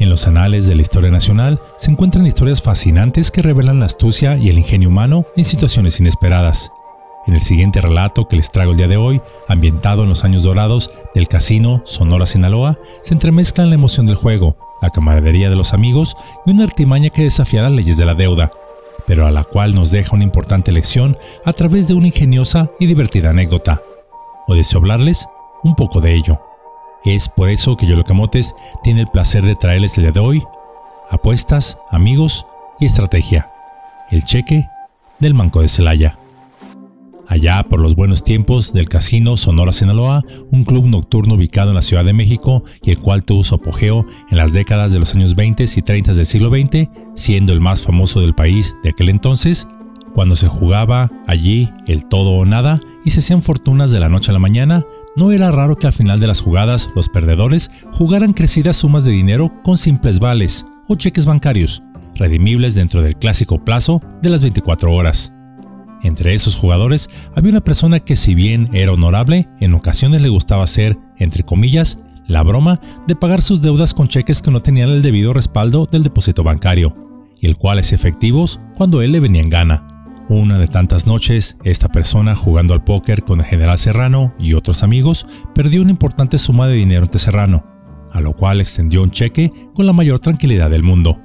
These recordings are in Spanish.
En los anales de la historia nacional se encuentran historias fascinantes que revelan la astucia y el ingenio humano en situaciones inesperadas. En el siguiente relato que les traigo el día de hoy, ambientado en los años dorados del casino Sonora Sinaloa, se entremezclan la emoción del juego, la camaradería de los amigos y una artimaña que desafía las leyes de la deuda, pero a la cual nos deja una importante lección a través de una ingeniosa y divertida anécdota. O deseo hablarles un poco de ello. Es por eso que Yolo Camotes tiene el placer de traerles el día de hoy apuestas, amigos y estrategia. El cheque del Manco de Celaya. Allá por los buenos tiempos del Casino Sonora Sinaloa, un club nocturno ubicado en la Ciudad de México y el cual tuvo su apogeo en las décadas de los años 20 y 30 del siglo XX, siendo el más famoso del país de aquel entonces, cuando se jugaba allí el todo o nada y se hacían fortunas de la noche a la mañana, no era raro que al final de las jugadas los perdedores jugaran crecidas sumas de dinero con simples vales o cheques bancarios, redimibles dentro del clásico plazo de las 24 horas. Entre esos jugadores había una persona que si bien era honorable, en ocasiones le gustaba hacer, entre comillas, la broma de pagar sus deudas con cheques que no tenían el debido respaldo del depósito bancario, y el cual es efectivos cuando él le venía en gana. Una de tantas noches, esta persona jugando al póker con el general Serrano y otros amigos perdió una importante suma de dinero ante Serrano, a lo cual extendió un cheque con la mayor tranquilidad del mundo.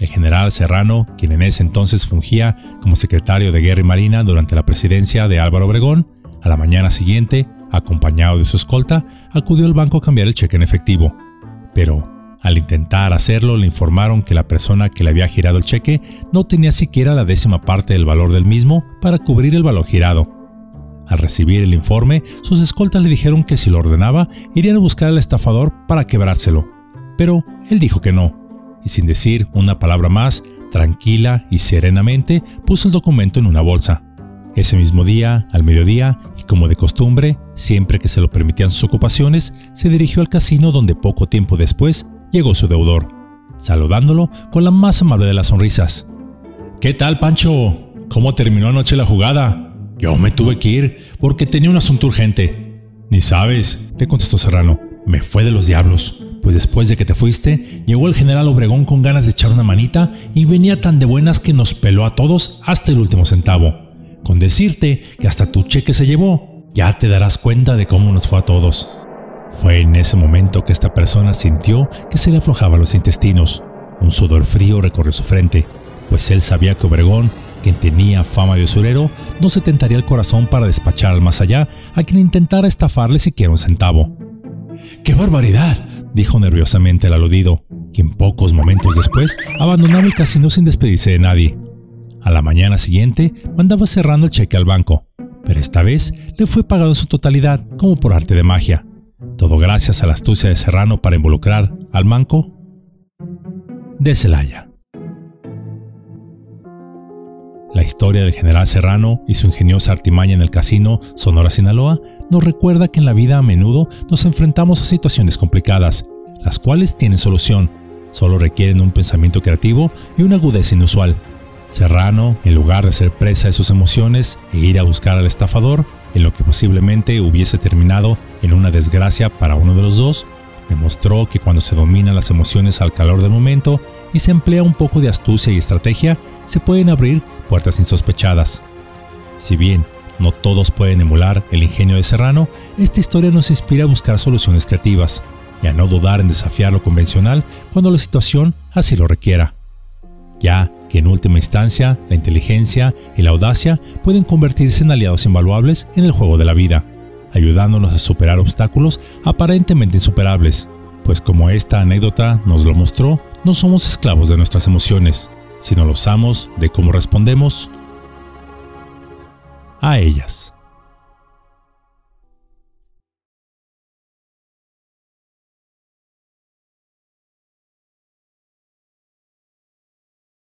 El general Serrano, quien en ese entonces fungía como secretario de Guerra y Marina durante la presidencia de Álvaro Obregón, a la mañana siguiente, acompañado de su escolta, acudió al banco a cambiar el cheque en efectivo. Pero al intentar hacerlo, le informaron que la persona que le había girado el cheque no tenía siquiera la décima parte del valor del mismo para cubrir el valor girado. Al recibir el informe, sus escoltas le dijeron que si lo ordenaba, irían a buscar al estafador para quebrárselo. Pero él dijo que no, y sin decir una palabra más, tranquila y serenamente puso el documento en una bolsa. Ese mismo día, al mediodía, y como de costumbre, siempre que se lo permitían sus ocupaciones, se dirigió al casino donde poco tiempo después llegó su deudor, saludándolo con la más amable de las sonrisas. ¿Qué tal, Pancho? ¿Cómo terminó anoche la jugada? Yo me tuve que ir porque tenía un asunto urgente. Ni sabes, le contestó Serrano. Me fue de los diablos, pues después de que te fuiste, llegó el general Obregón con ganas de echar una manita y venía tan de buenas que nos peló a todos hasta el último centavo. Con decirte que hasta tu cheque se llevó, ya te darás cuenta de cómo nos fue a todos. Fue en ese momento que esta persona sintió que se le aflojaban los intestinos. Un sudor frío recorrió su frente, pues él sabía que Obregón, quien tenía fama de usurero, no se tentaría el corazón para despachar al más allá a quien intentara estafarle siquiera un centavo. ¡Qué barbaridad! dijo nerviosamente el aludido, quien pocos momentos después abandonaba el casino sin despedirse de nadie. A la mañana siguiente mandaba cerrando el cheque al banco, pero esta vez le fue pagado en su totalidad como por arte de magia. Todo gracias a la astucia de Serrano para involucrar al manco de Celaya. La historia del general Serrano y su ingeniosa artimaña en el casino Sonora Sinaloa nos recuerda que en la vida a menudo nos enfrentamos a situaciones complicadas, las cuales tienen solución, solo requieren un pensamiento creativo y una agudeza inusual. Serrano, en lugar de ser presa de sus emociones e ir a buscar al estafador, en lo que posiblemente hubiese terminado en una desgracia para uno de los dos, demostró que cuando se dominan las emociones al calor del momento y se emplea un poco de astucia y estrategia, se pueden abrir puertas insospechadas. Si bien no todos pueden emular el ingenio de Serrano, esta historia nos inspira a buscar soluciones creativas y a no dudar en desafiar lo convencional cuando la situación así lo requiera ya que en última instancia la inteligencia y la audacia pueden convertirse en aliados invaluables en el juego de la vida, ayudándonos a superar obstáculos aparentemente insuperables, pues como esta anécdota nos lo mostró, no somos esclavos de nuestras emociones, sino los amos de cómo respondemos a ellas.